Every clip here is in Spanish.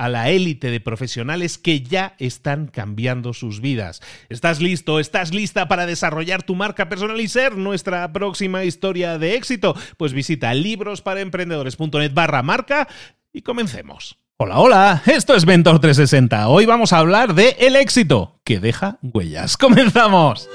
a la élite de profesionales que ya están cambiando sus vidas. ¿Estás listo? ¿Estás lista para desarrollar tu marca personal y ser nuestra próxima historia de éxito? Pues visita librosparaemprendedores.net barra marca y comencemos. Hola, hola, esto es Mentor 360. Hoy vamos a hablar de el éxito que deja huellas. ¡Comenzamos!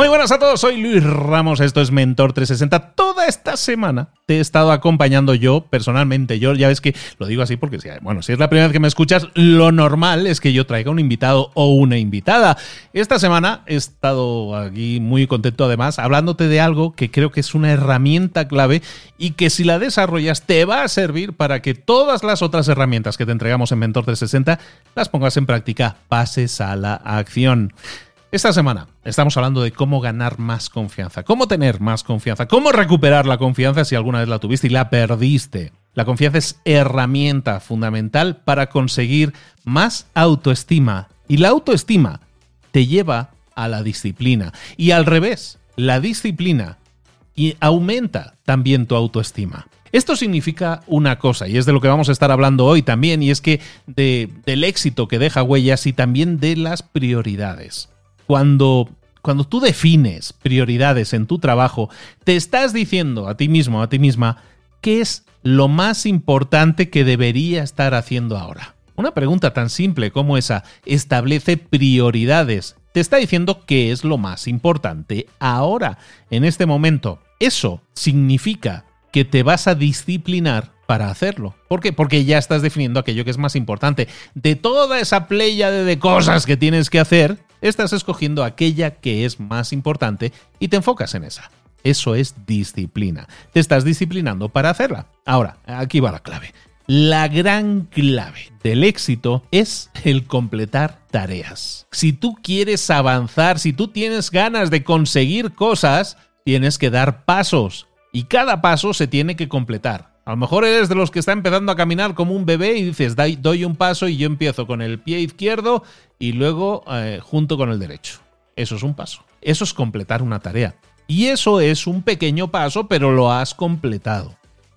Muy buenas a todos, soy Luis Ramos, esto es Mentor 360. Toda esta semana te he estado acompañando yo personalmente. Yo ya ves que lo digo así porque, bueno, si es la primera vez que me escuchas, lo normal es que yo traiga un invitado o una invitada. Esta semana he estado aquí muy contento además hablándote de algo que creo que es una herramienta clave y que si la desarrollas te va a servir para que todas las otras herramientas que te entregamos en Mentor 360 las pongas en práctica, pases a la acción. Esta semana estamos hablando de cómo ganar más confianza, cómo tener más confianza, cómo recuperar la confianza si alguna vez la tuviste y la perdiste. La confianza es herramienta fundamental para conseguir más autoestima y la autoestima te lleva a la disciplina y al revés, la disciplina aumenta también tu autoestima. Esto significa una cosa, y es de lo que vamos a estar hablando hoy también, y es que del éxito que deja huellas y también de las prioridades cuando, cuando tú defines prioridades en tu trabajo, te estás diciendo a ti mismo, a ti misma, qué es lo más importante que debería estar haciendo ahora. Una pregunta tan simple como esa establece prioridades. Te está diciendo qué es lo más importante ahora, en este momento. Eso significa que te vas a disciplinar para hacerlo. ¿Por qué? Porque ya estás definiendo aquello que es más importante. De toda esa playa de cosas que tienes que hacer, estás escogiendo aquella que es más importante y te enfocas en esa. Eso es disciplina. Te estás disciplinando para hacerla. Ahora, aquí va la clave. La gran clave del éxito es el completar tareas. Si tú quieres avanzar, si tú tienes ganas de conseguir cosas, tienes que dar pasos. Y cada paso se tiene que completar. A lo mejor eres de los que está empezando a caminar como un bebé y dices, doy un paso y yo empiezo con el pie izquierdo y luego eh, junto con el derecho. Eso es un paso. Eso es completar una tarea. Y eso es un pequeño paso, pero lo has completado.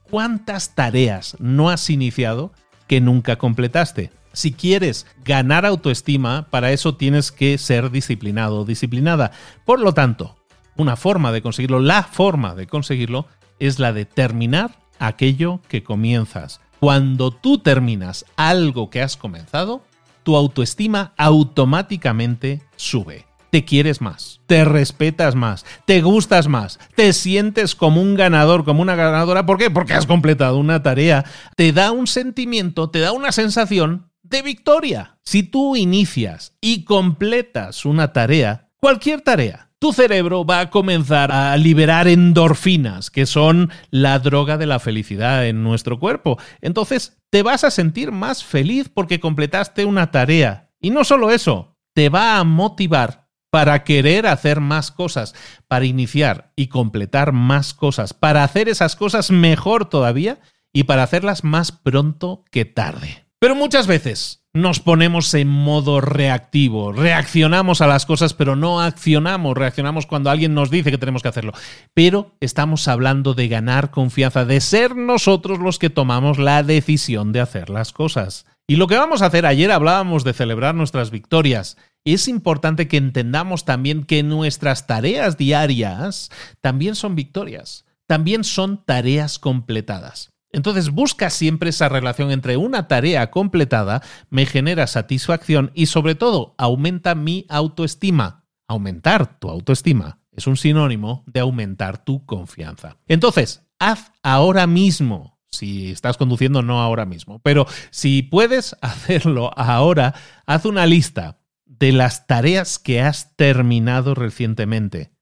¿Cuántas tareas no has iniciado que nunca completaste? Si quieres ganar autoestima, para eso tienes que ser disciplinado o disciplinada. Por lo tanto, una forma de conseguirlo, la forma de conseguirlo, es la de terminar aquello que comienzas. Cuando tú terminas algo que has comenzado, tu autoestima automáticamente sube. Te quieres más, te respetas más, te gustas más, te sientes como un ganador, como una ganadora. ¿Por qué? Porque has completado una tarea. Te da un sentimiento, te da una sensación de victoria. Si tú inicias y completas una tarea, cualquier tarea, tu cerebro va a comenzar a liberar endorfinas, que son la droga de la felicidad en nuestro cuerpo. Entonces te vas a sentir más feliz porque completaste una tarea. Y no solo eso, te va a motivar para querer hacer más cosas, para iniciar y completar más cosas, para hacer esas cosas mejor todavía y para hacerlas más pronto que tarde. Pero muchas veces nos ponemos en modo reactivo, reaccionamos a las cosas pero no accionamos, reaccionamos cuando alguien nos dice que tenemos que hacerlo. Pero estamos hablando de ganar confianza, de ser nosotros los que tomamos la decisión de hacer las cosas. Y lo que vamos a hacer, ayer hablábamos de celebrar nuestras victorias. Es importante que entendamos también que nuestras tareas diarias también son victorias, también son tareas completadas. Entonces busca siempre esa relación entre una tarea completada, me genera satisfacción y sobre todo aumenta mi autoestima. Aumentar tu autoestima es un sinónimo de aumentar tu confianza. Entonces, haz ahora mismo, si estás conduciendo no ahora mismo, pero si puedes hacerlo ahora, haz una lista de las tareas que has terminado recientemente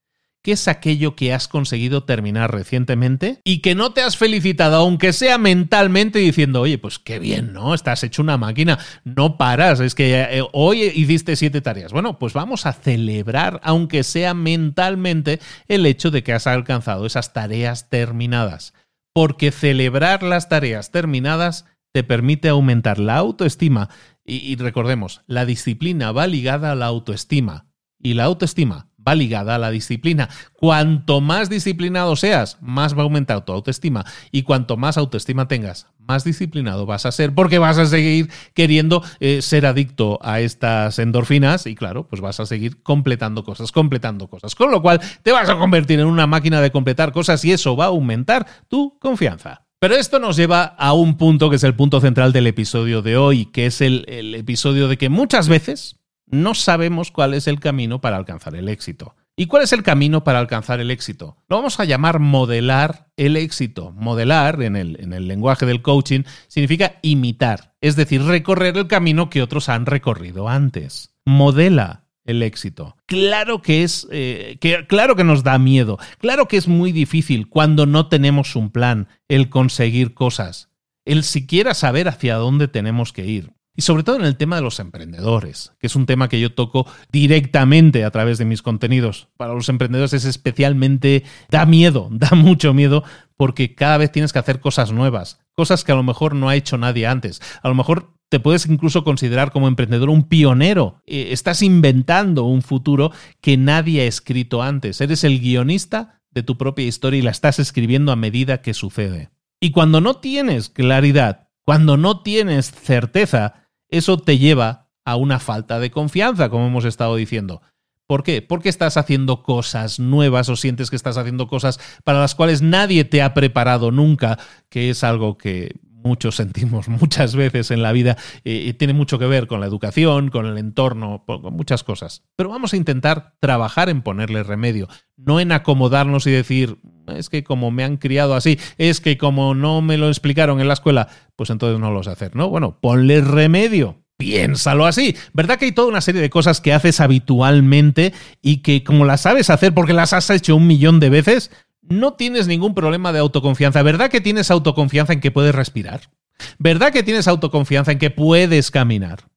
¿Qué es aquello que has conseguido terminar recientemente y que no te has felicitado, aunque sea mentalmente, diciendo, oye, pues qué bien, ¿no? Estás hecho una máquina, no paras, es que eh, hoy hiciste siete tareas. Bueno, pues vamos a celebrar, aunque sea mentalmente, el hecho de que has alcanzado esas tareas terminadas. Porque celebrar las tareas terminadas te permite aumentar la autoestima y, y recordemos, la disciplina va ligada a la autoestima y la autoestima va ligada a la disciplina. Cuanto más disciplinado seas, más va a aumentar tu autoestima. Y cuanto más autoestima tengas, más disciplinado vas a ser porque vas a seguir queriendo eh, ser adicto a estas endorfinas y claro, pues vas a seguir completando cosas, completando cosas. Con lo cual te vas a convertir en una máquina de completar cosas y eso va a aumentar tu confianza. Pero esto nos lleva a un punto que es el punto central del episodio de hoy, que es el, el episodio de que muchas veces no sabemos cuál es el camino para alcanzar el éxito. ¿Y cuál es el camino para alcanzar el éxito? Lo vamos a llamar modelar el éxito. Modelar, en el, en el, lenguaje del coaching, significa imitar, es decir, recorrer el camino que otros han recorrido antes. Modela el éxito. Claro que es, eh, que, claro que nos da miedo, claro que es muy difícil cuando no tenemos un plan, el conseguir cosas, el siquiera saber hacia dónde tenemos que ir. Y sobre todo en el tema de los emprendedores, que es un tema que yo toco directamente a través de mis contenidos. Para los emprendedores es especialmente, da miedo, da mucho miedo, porque cada vez tienes que hacer cosas nuevas, cosas que a lo mejor no ha hecho nadie antes. A lo mejor te puedes incluso considerar como emprendedor un pionero. Eh, estás inventando un futuro que nadie ha escrito antes. Eres el guionista de tu propia historia y la estás escribiendo a medida que sucede. Y cuando no tienes claridad, cuando no tienes certeza, eso te lleva a una falta de confianza, como hemos estado diciendo. ¿Por qué? Porque estás haciendo cosas nuevas o sientes que estás haciendo cosas para las cuales nadie te ha preparado nunca, que es algo que muchos sentimos muchas veces en la vida eh, y tiene mucho que ver con la educación, con el entorno, con muchas cosas. Pero vamos a intentar trabajar en ponerle remedio, no en acomodarnos y decir, es que como me han criado así, es que como no me lo explicaron en la escuela, pues entonces no lo sé hacer, ¿no? Bueno, ponle remedio. Piénsalo así. ¿Verdad que hay toda una serie de cosas que haces habitualmente y que como las sabes hacer porque las has hecho un millón de veces, no tienes ningún problema de autoconfianza. ¿Verdad que tienes autoconfianza en que puedes respirar? ¿Verdad que tienes autoconfianza en que puedes caminar?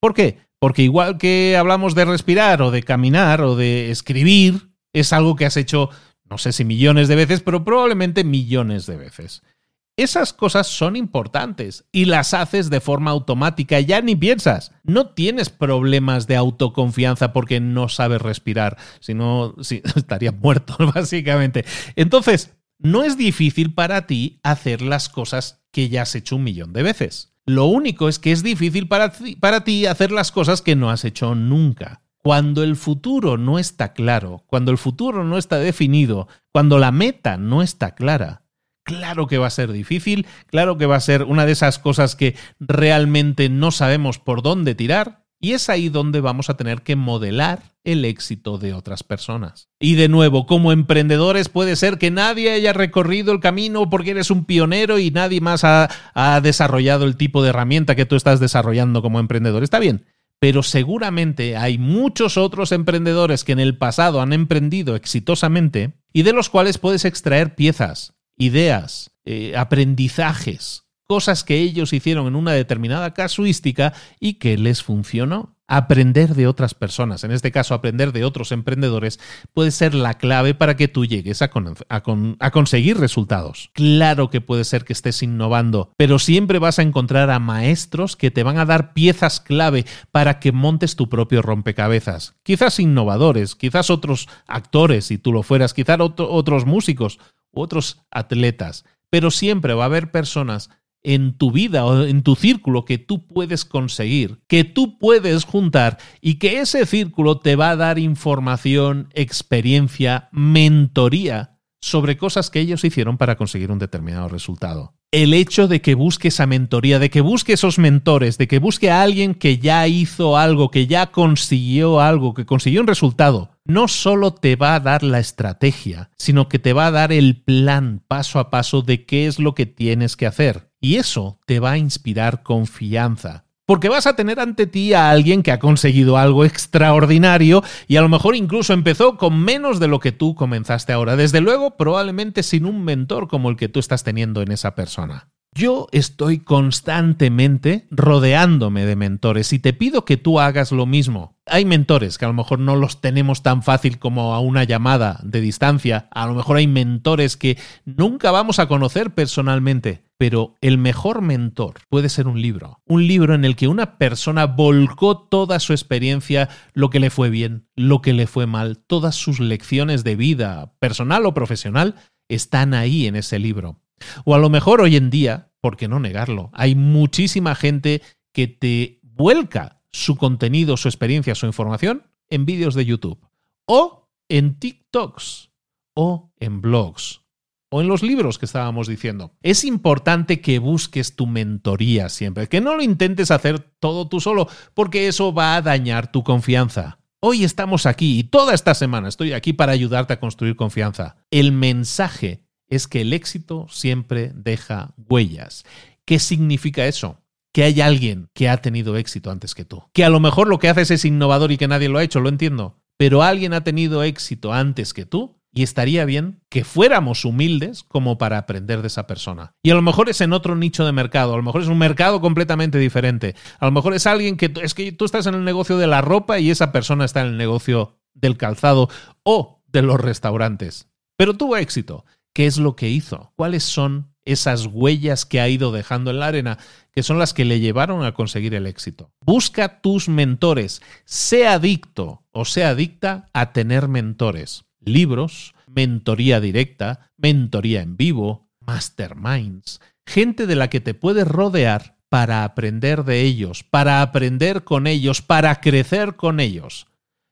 ¿Por qué? Porque igual que hablamos de respirar o de caminar o de escribir, es algo que has hecho, no sé si millones de veces, pero probablemente millones de veces. Esas cosas son importantes y las haces de forma automática, ya ni piensas. No tienes problemas de autoconfianza porque no sabes respirar, si no, estarías muerto, básicamente. Entonces, no es difícil para ti hacer las cosas que ya has hecho un millón de veces. Lo único es que es difícil para para ti hacer las cosas que no has hecho nunca. Cuando el futuro no está claro, cuando el futuro no está definido, cuando la meta no está clara, Claro que va a ser difícil, claro que va a ser una de esas cosas que realmente no sabemos por dónde tirar, y es ahí donde vamos a tener que modelar el éxito de otras personas. Y de nuevo, como emprendedores puede ser que nadie haya recorrido el camino porque eres un pionero y nadie más ha, desarrollado el tipo de herramienta que tú estás desarrollando como emprendedor. Está bien, pero seguramente hay muchos otros emprendedores que en el pasado han emprendido exitosamente y de los cuales puedes extraer piezas ideas, eh, aprendizajes cosas que ellos hicieron en una determinada casuística y que les funcionó. Aprender de otras personas, en este caso aprender de otros emprendedores, puede ser la clave para que tú llegues a, a, conseguir resultados. Claro que puede ser que estés innovando, pero siempre vas a encontrar a maestros que te van a dar piezas clave para que montes tu propio rompecabezas. Quizás innovadores, quizás otros actores, si tú lo fueras, quizás otros músicos otros atletas, pero siempre va a haber personas en tu vida o en tu círculo que tú puedes conseguir, que tú puedes juntar y que ese círculo te va a dar información, experiencia, mentoría sobre cosas que ellos hicieron para conseguir un determinado resultado. El hecho de que busque esa mentoría, de que busque esos mentores, de que busque a alguien que ya hizo algo, que ya consiguió algo, que consiguió un resultado, no solo te va a dar la estrategia, sino que te va a dar el plan paso a paso de qué es lo que tienes que hacer. Y eso te va a inspirar confianza. Porque vas a tener ante ti a alguien que ha conseguido algo extraordinario y a lo mejor incluso empezó con menos de lo que tú comenzaste ahora. Desde luego, probablemente sin un mentor como el que tú estás teniendo en esa persona. Yo estoy constantemente rodeándome de mentores y te pido que tú hagas lo mismo. Hay mentores que a lo mejor no los tenemos tan fácil como a una llamada de distancia, a lo mejor hay mentores que nunca vamos a conocer personalmente, pero el mejor mentor puede ser un libro, un libro en el que una persona volcó toda su experiencia, lo que le fue bien, lo que le fue mal, todas sus lecciones de vida, personal o profesional, están ahí en ese libro. O a lo mejor hoy en día, ¿por qué no negarlo? Hay muchísima gente que te vuelca su contenido, su experiencia, su información en vídeos de YouTube. O en TikToks. O en blogs. O en los libros que estábamos diciendo. Es importante que busques tu mentoría siempre, que no lo intentes hacer todo tú solo, porque eso va a dañar tu confianza. Hoy estamos aquí y toda esta semana estoy aquí para ayudarte a construir confianza. El mensaje es que el éxito siempre deja huellas. ¿Qué significa eso? Que hay alguien que ha tenido éxito antes que tú. Que a lo mejor lo que haces es innovador y que nadie lo ha hecho, lo entiendo. Pero alguien ha tenido éxito antes que tú y estaría bien que fuéramos humildes como para aprender de esa persona. Y a lo mejor es en otro nicho de mercado, a lo mejor es un mercado completamente diferente. A lo mejor es alguien que es que tú estás en el negocio de la ropa y esa persona está en el negocio del calzado o de los restaurantes. Pero tuvo éxito qué es lo que hizo, cuáles son esas huellas que ha ido dejando en la arena, que son las que le llevaron a conseguir el éxito. Busca tus mentores, sea adicto o sea adicta a tener mentores, libros, mentoría directa, mentoría en vivo, masterminds, gente de la que te puedes rodear para aprender de ellos, para aprender con ellos, para crecer con ellos.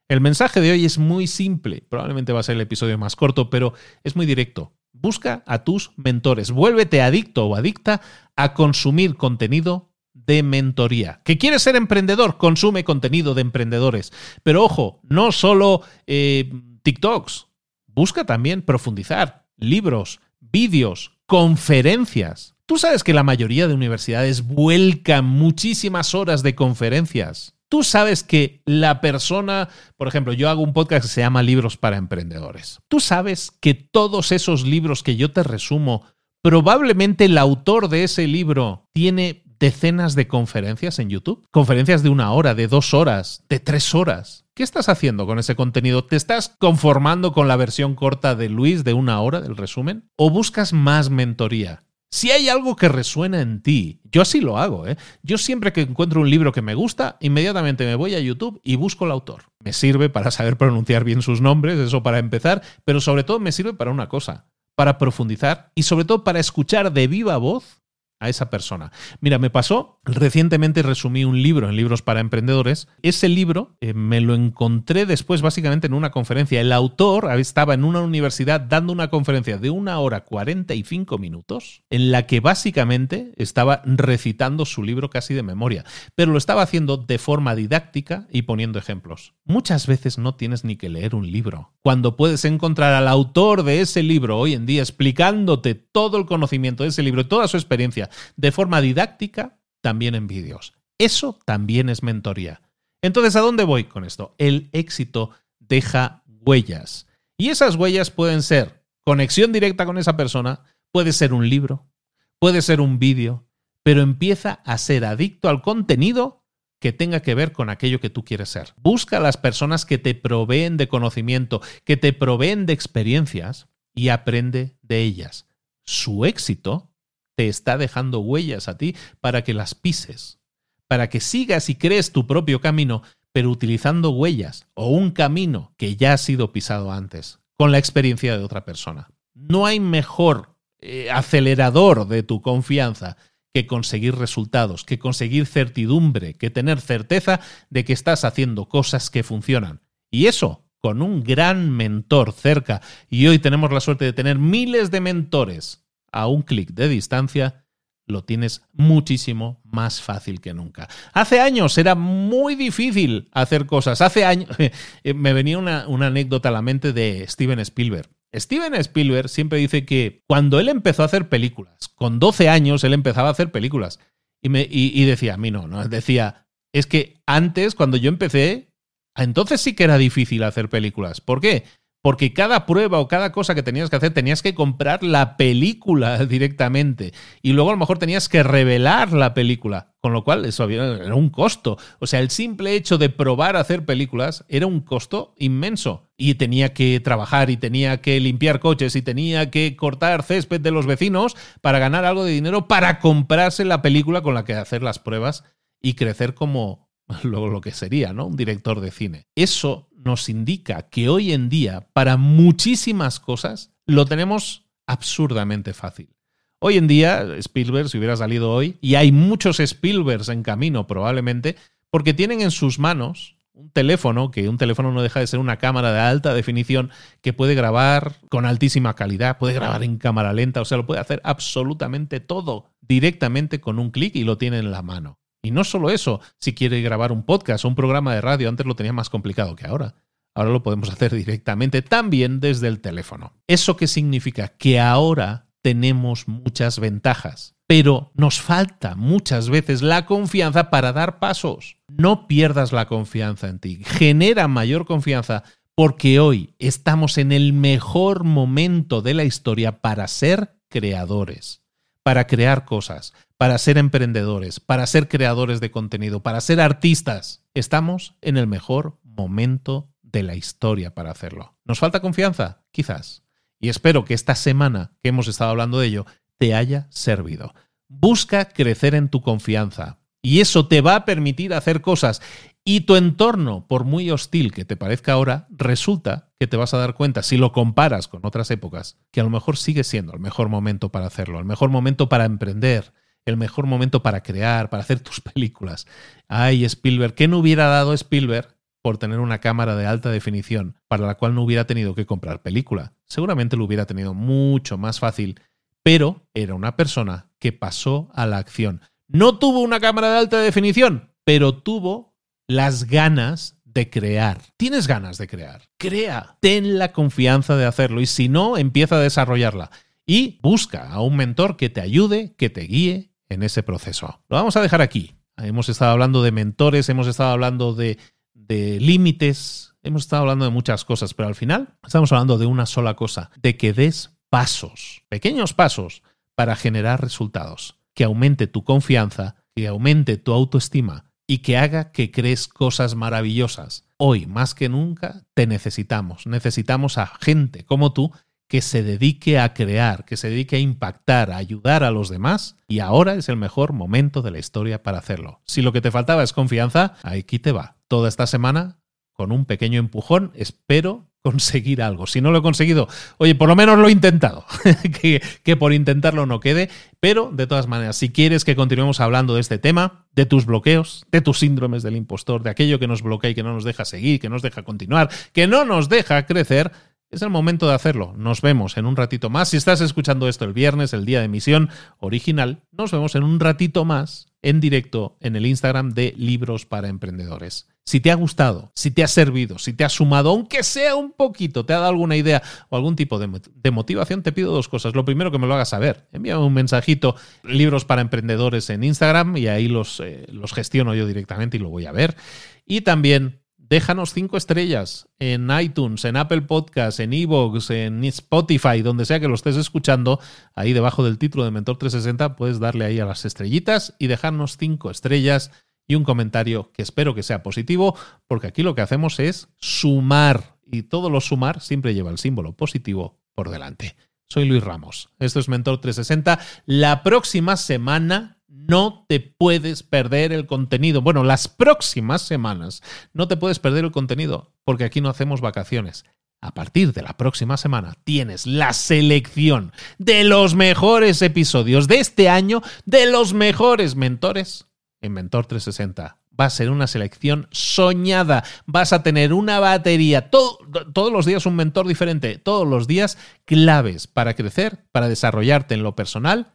El mensaje de hoy es muy simple, probablemente va a ser el episodio más corto, pero es muy directo. Busca a tus mentores. Vuélvete adicto o adicta a consumir contenido de mentoría. ¿Que quieres ser emprendedor? Consume contenido de emprendedores. Pero ojo, no solo eh, TikToks. Busca también profundizar. Libros, vídeos, conferencias. Tú sabes que la mayoría de universidades vuelcan muchísimas horas de conferencias. Tú sabes que la persona, por ejemplo, yo hago un podcast que se llama Libros para Emprendedores. Tú sabes que todos esos libros que yo te resumo, probablemente el autor de ese libro tiene decenas de conferencias en YouTube. Conferencias de una hora, de dos horas, de tres horas. ¿Qué estás haciendo con ese contenido? ¿Te estás conformando con la versión corta de Luis de una hora del resumen? ¿O buscas más mentoría? Si hay algo que resuena en ti, yo así lo hago, ¿eh? Yo siempre que encuentro un libro que me gusta, inmediatamente me voy a YouTube y busco el autor. Me sirve para saber pronunciar bien sus nombres, eso para empezar, pero sobre todo me sirve para una cosa, para profundizar y sobre todo para escuchar de viva voz a esa persona. Mira, me pasó, recientemente resumí un libro en libros para emprendedores. Ese libro eh, me lo encontré después básicamente en una conferencia. El autor estaba en una universidad dando una conferencia de una hora 45 minutos en la que básicamente estaba recitando su libro casi de memoria, pero lo estaba haciendo de forma didáctica y poniendo ejemplos. Muchas veces no tienes ni que leer un libro. Cuando puedes encontrar al autor de ese libro hoy en día explicándote todo el conocimiento de ese libro, toda su experiencia, de forma didáctica, también en vídeos. Eso también es mentoría. Entonces, ¿a dónde voy con esto? El éxito deja huellas. Y esas huellas pueden ser conexión directa con esa persona, puede ser un libro, puede ser un vídeo, pero empieza a ser adicto al contenido que tenga que ver con aquello que tú quieres ser. Busca a las personas que te proveen de conocimiento, que te proveen de experiencias y aprende de ellas. Su éxito te está dejando huellas a ti para que las pises, para que sigas y crees tu propio camino, pero utilizando huellas o un camino que ya ha sido pisado antes, con la experiencia de otra persona. No hay mejor eh, acelerador de tu confianza que conseguir resultados, que conseguir certidumbre, que tener certeza de que estás haciendo cosas que funcionan. Y eso con un gran mentor cerca. Y hoy tenemos la suerte de tener miles de mentores a un clic de distancia lo tienes muchísimo más fácil que nunca. Hace años era muy difícil hacer cosas. Hace años eh, me venía una, anécdota a la mente de Steven Spielberg. Steven Spielberg siempre dice que cuando él empezó a hacer películas, con 12 años él empezaba a hacer películas. Y, me, y decía, a mí no, no, decía, es que antes, cuando yo empecé, entonces sí que era difícil hacer películas. ¿Por qué? Porque cada prueba o cada cosa que tenías que hacer tenías que comprar la película directamente y luego a lo mejor tenías que revelar la película, con lo cual eso era un costo. O sea, el simple hecho de probar a hacer películas era un costo inmenso y tenía que trabajar y tenía que limpiar coches y tenía que cortar césped de los vecinos para ganar algo de dinero para comprarse la película con la que hacer las pruebas y crecer como lo, lo que sería, ¿no? Un director de cine. Eso nos indica que hoy en día, para muchísimas cosas, lo tenemos absurdamente fácil. Hoy en día, Spielberg, si hubiera salido hoy, y hay muchos Spielbergs en camino probablemente, porque tienen en sus manos un teléfono, que un teléfono no deja de ser una cámara de alta definición que puede grabar con altísima calidad, puede grabar en cámara lenta, o sea, lo puede hacer absolutamente todo directamente con un clic y lo tiene en la mano. Y no solo eso, si quiere grabar un podcast o un programa de radio, antes lo tenía más complicado que ahora. Ahora lo podemos hacer directamente también desde el teléfono. ¿Eso qué significa? Que ahora tenemos muchas ventajas, pero nos falta muchas veces la confianza para dar pasos. No pierdas la confianza en ti. Genera mayor confianza porque hoy estamos en el mejor momento de la historia para ser creadores, para crear cosas, para ser emprendedores, para ser creadores de contenido, para ser artistas. Estamos en el mejor momento de la historia para hacerlo. ¿Nos falta confianza? Quizás. Y espero que esta semana que hemos estado hablando de ello te haya servido. Busca crecer en tu confianza y eso te va a permitir hacer cosas. Y tu entorno, por muy hostil que te parezca ahora, resulta que te vas a dar cuenta, si lo comparas con otras épocas, que a lo mejor sigue siendo el mejor momento para hacerlo, el mejor momento para emprender, el mejor momento para crear, para hacer tus películas. Ay, Spielberg, ¿qué no hubiera dado Spielberg por tener una cámara de alta definición para la cual no hubiera tenido que comprar película? Seguramente lo hubiera tenido mucho más fácil, pero era una persona que pasó a la acción. No tuvo una cámara de alta definición, pero tuvo las ganas de crear. Tienes ganas de crear. Crea. Ten la confianza de hacerlo y si no, empieza a desarrollarla. Y busca a un mentor que te ayude, que te guíe en ese proceso. Lo vamos a dejar aquí. Hemos estado hablando de mentores, hemos estado hablando de, de límites, hemos estado hablando de muchas cosas, pero al final estamos hablando de una sola cosa, de que des pasos, pequeños pasos, para generar resultados, que aumente tu confianza, que aumente tu autoestima y que haga que crees cosas maravillosas. Hoy, más que nunca, te necesitamos. Necesitamos a gente como tú que se dedique a crear, que se dedique a impactar, a ayudar a los demás, y ahora es el mejor momento de la historia para hacerlo. Si lo que te faltaba es confianza, aquí te va. Toda esta semana, con un pequeño empujón, espero conseguir algo. Si no lo he conseguido, oye, por lo menos lo he intentado. que, que, por intentarlo no quede. Pero, de todas maneras, si quieres que continuemos hablando de este tema, de tus bloqueos, de tus síndromes del impostor, de aquello que nos bloquea y que no nos deja seguir, que nos deja continuar, que no nos deja crecer, es el momento de hacerlo. Nos vemos en un ratito más. Si estás escuchando esto el viernes, el día de emisión original, nos vemos en un ratito más en directo en el Instagram de Libros para Emprendedores. Si te ha gustado, si te ha servido, si te ha sumado, aunque sea un poquito, te ha dado alguna idea o algún tipo de, motivación, te pido dos cosas. Lo primero que me lo hagas saber. Envíame un mensajito, Libros para Emprendedores en Instagram y ahí los, eh, los gestiono yo directamente y lo voy a ver. Y también déjanos cinco estrellas en iTunes, en Apple Podcasts, en Evox, en Spotify, donde sea que lo estés escuchando. Ahí debajo del título de Mentor 360 puedes darle ahí a las estrellitas y dejarnos cinco estrellas y un comentario que espero que sea positivo, porque aquí lo que hacemos es sumar y todo lo sumar siempre lleva el símbolo positivo por delante. Soy Luis Ramos. Esto es Mentor 360. La próxima semana no te puedes perder el contenido. Bueno, las próximas semanas no te puedes perder el contenido porque aquí no hacemos vacaciones. A partir de la próxima semana tienes la selección de los mejores episodios de este año, de los mejores mentores en Mentor 360. Va a ser una selección soñada. Vas a tener una batería, todos los días un mentor diferente, todos los días claves para crecer, para desarrollarte en lo personal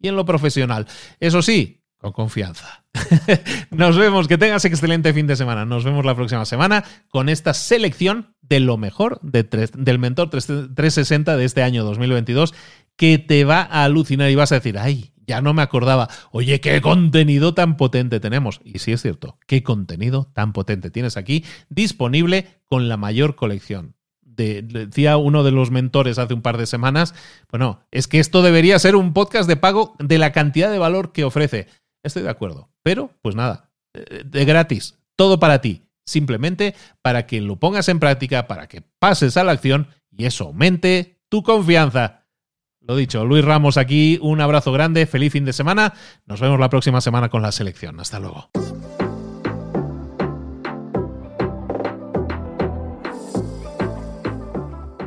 y en lo profesional. Eso sí, con confianza. Nos vemos, que tengas excelente fin de semana. Nos vemos la próxima semana con esta selección de lo mejor del Mentor 360 de este año 2022 que te va a alucinar y vas a decir, ay, ya no me acordaba, oye, qué contenido tan potente tenemos. Y sí es cierto, qué contenido tan potente tienes aquí disponible con la mayor colección decía uno de los mentores hace un par de semanas, bueno, es que esto debería ser un podcast de pago de la cantidad de valor que ofrece. Estoy de acuerdo, pero pues nada, eh, de gratis, todo para ti, simplemente para que lo pongas en práctica, para que pases a la acción y eso aumente tu confianza. Lo dicho, Luis Ramos aquí, un abrazo grande, feliz fin de semana, nos vemos la próxima semana con la selección. Hasta luego.